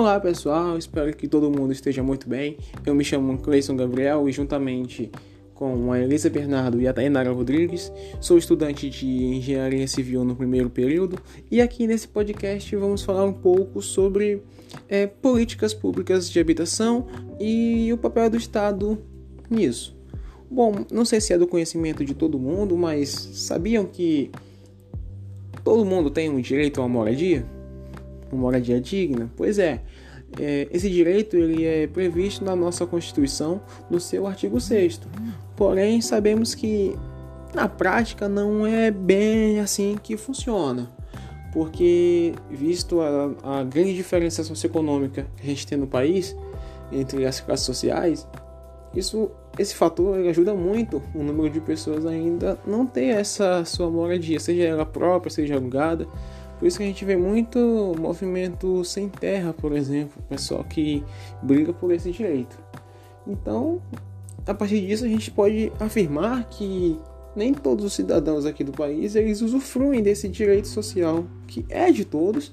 Olá pessoal, espero que todo mundo esteja muito bem. Eu me chamo Cleison Gabriel e juntamente com a Elisa Bernardo e a Tainara Rodrigues, sou estudante de Engenharia Civil no primeiro período e aqui nesse podcast vamos falar um pouco sobre é, políticas públicas de habitação e o papel do Estado nisso. Bom, não sei se é do conhecimento de todo mundo, mas sabiam que todo mundo tem um direito a uma moradia? uma moradia digna? Pois é, esse direito ele é previsto na nossa Constituição no seu artigo 6 Porém, sabemos que na prática não é bem assim que funciona. Porque, visto a, a grande diferença socioeconômica que a gente tem no país entre as classes sociais, isso, esse fator ajuda muito o número de pessoas ainda não ter essa sua moradia, seja ela própria, seja alugada. Por isso que a gente vê muito movimento sem terra, por exemplo, pessoal que briga por esse direito. Então, a partir disso a gente pode afirmar que nem todos os cidadãos aqui do país eles usufruem desse direito social que é de todos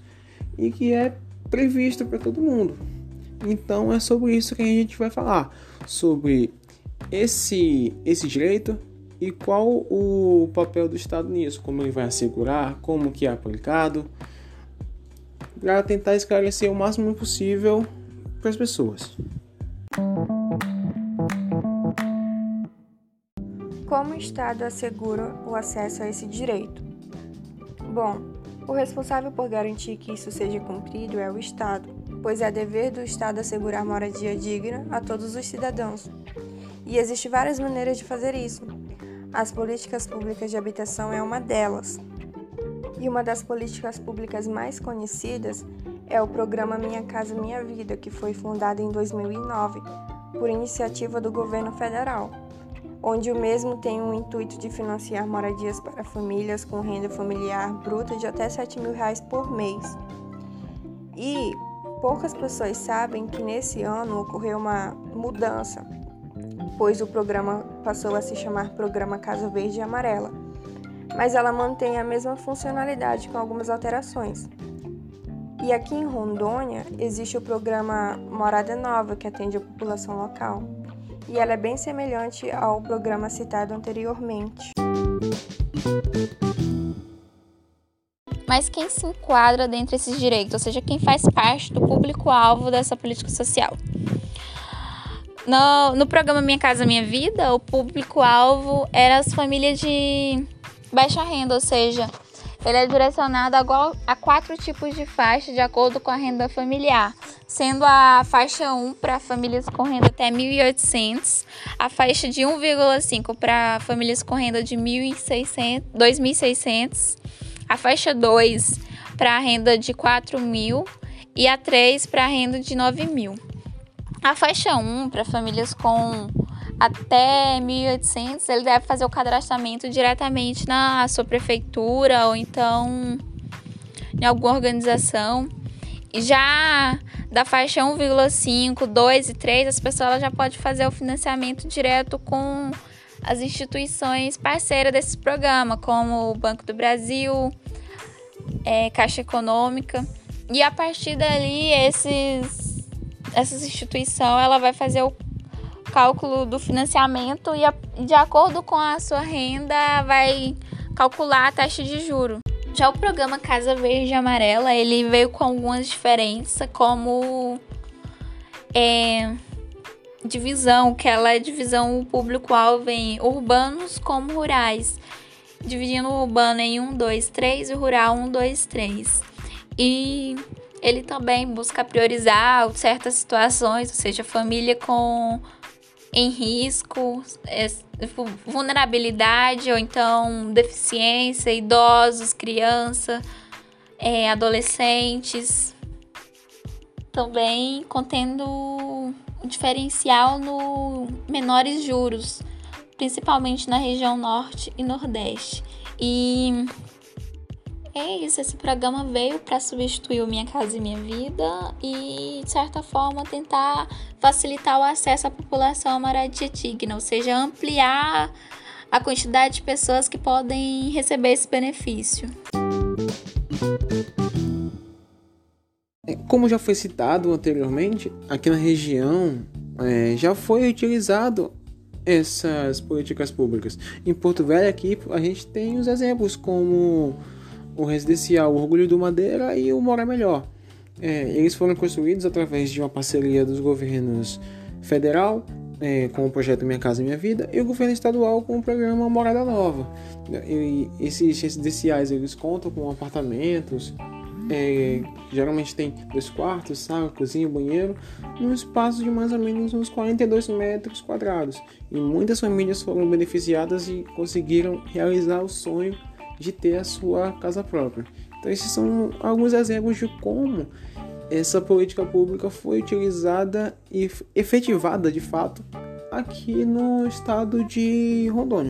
e que é previsto para todo mundo. Então é sobre isso que a gente vai falar, sobre esse esse direito e qual o papel do Estado nisso, como ele vai assegurar, como que é aplicado, para tentar esclarecer o máximo possível para as pessoas. Como o Estado assegura o acesso a esse direito? Bom, o responsável por garantir que isso seja cumprido é o Estado, pois é dever do Estado assegurar moradia digna a todos os cidadãos. E existem várias maneiras de fazer isso, as políticas públicas de habitação é uma delas. E uma das políticas públicas mais conhecidas é o programa Minha Casa Minha Vida, que foi fundado em 2009 por iniciativa do governo federal, onde o mesmo tem o intuito de financiar moradias para famílias com renda familiar bruta de até 7 mil reais por mês. E poucas pessoas sabem que nesse ano ocorreu uma mudança pois o programa passou a se chamar Programa Casa Verde e Amarela, mas ela mantém a mesma funcionalidade com algumas alterações. E aqui em Rondônia existe o programa Morada Nova, que atende a população local, e ela é bem semelhante ao programa citado anteriormente. Mas quem se enquadra dentro desses direitos, ou seja, quem faz parte do público-alvo dessa política social? No, no programa Minha Casa Minha Vida, o público-alvo era as famílias de baixa renda, ou seja, ele é direcionado a, quatro tipos de faixa de acordo com a renda familiar, sendo a faixa 1 para famílias com renda até 1.800, a faixa de 1,5 para famílias com renda de 2.600, a faixa 2 para renda de 4.000 e a 3 para renda de 9.000. A faixa 1, para famílias com até 1.800, ele deve fazer o cadastramento diretamente na sua prefeitura ou então em alguma organização. Já da faixa 1,5, 2 e 3, as pessoas já podem fazer o financiamento direto com as instituições parceiras desse programa, como o Banco do Brasil, é, Caixa Econômica. E a partir dali, esses essa instituição ela vai fazer o cálculo do financiamento e, a, de acordo com a sua renda vai calcular a taxa de juro. Já o programa Casa Verde e Amarela ele veio com algumas diferenças, como é, divisão, que ela é divisão público-alvo em urbanos como rurais, dividindo o urbano em 1, 2, 3 e o rural 1, 2, 3. E ele também busca priorizar certas situações, ou seja, família com em risco, vulnerabilidade ou então deficiência, idosos, criança, é, adolescentes, também contendo um diferencial no menores juros, principalmente na região norte e nordeste. E é isso, esse programa veio para substituir o Minha Casa e Minha Vida e, de certa forma, tentar facilitar o acesso à população à moradia digna, ou seja, ampliar a quantidade de pessoas que podem receber esse benefício. como já foi citado anteriormente, aqui na região é, já foi utilizado essas políticas públicas. Em Porto Velho aqui a gente tem os exemplos como o residencial Orgulho do Madeira e o Mora Melhor. É, eles foram construídos através de uma parceria dos governos federal é, com o projeto Minha Casa Minha Vida e o governo estadual com o programa Morada Nova. E esses residenciais eles contam com apartamentos, é, geralmente tem dois quartos, sala, cozinha, banheiro, num espaço de mais ou menos uns 42 metros quadrados. E muitas famílias foram beneficiadas e conseguiram realizar o sonho de ter a sua casa própria. Então esses são alguns exemplos de como essa política pública foi utilizada e efetivada de fato aqui no estado de Rondônia.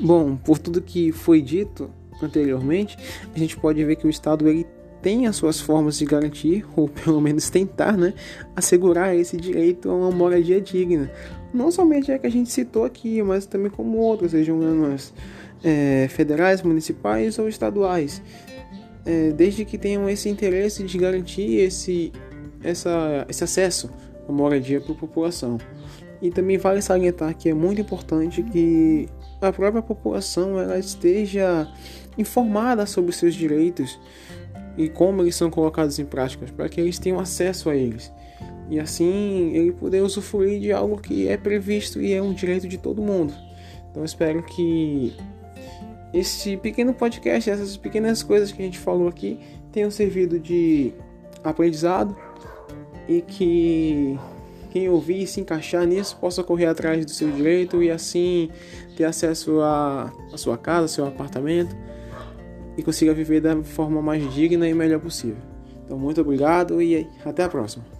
Bom, por tudo que foi dito anteriormente, a gente pode ver que o Estado ele tem as suas formas de garantir, ou pelo menos tentar, né, assegurar esse direito a uma moradia digna. Não somente é que a gente citou aqui, mas também como outras, sejam elas é, federais, municipais ou estaduais. É, desde que tenham esse interesse de garantir esse, essa, esse acesso à moradia para a população. E também vale salientar que é muito importante que a própria população ela esteja informada sobre os seus direitos e como eles são colocados em prática, para que eles tenham acesso a eles. E assim ele poder usufruir de algo que é previsto e é um direito de todo mundo. Então espero que esse pequeno podcast, essas pequenas coisas que a gente falou aqui, tenham servido de aprendizado e que quem ouvir e se encaixar nisso possa correr atrás do seu direito e assim ter acesso à, à sua casa, ao seu apartamento e consiga viver da forma mais digna e melhor possível. Então, muito obrigado e até a próxima.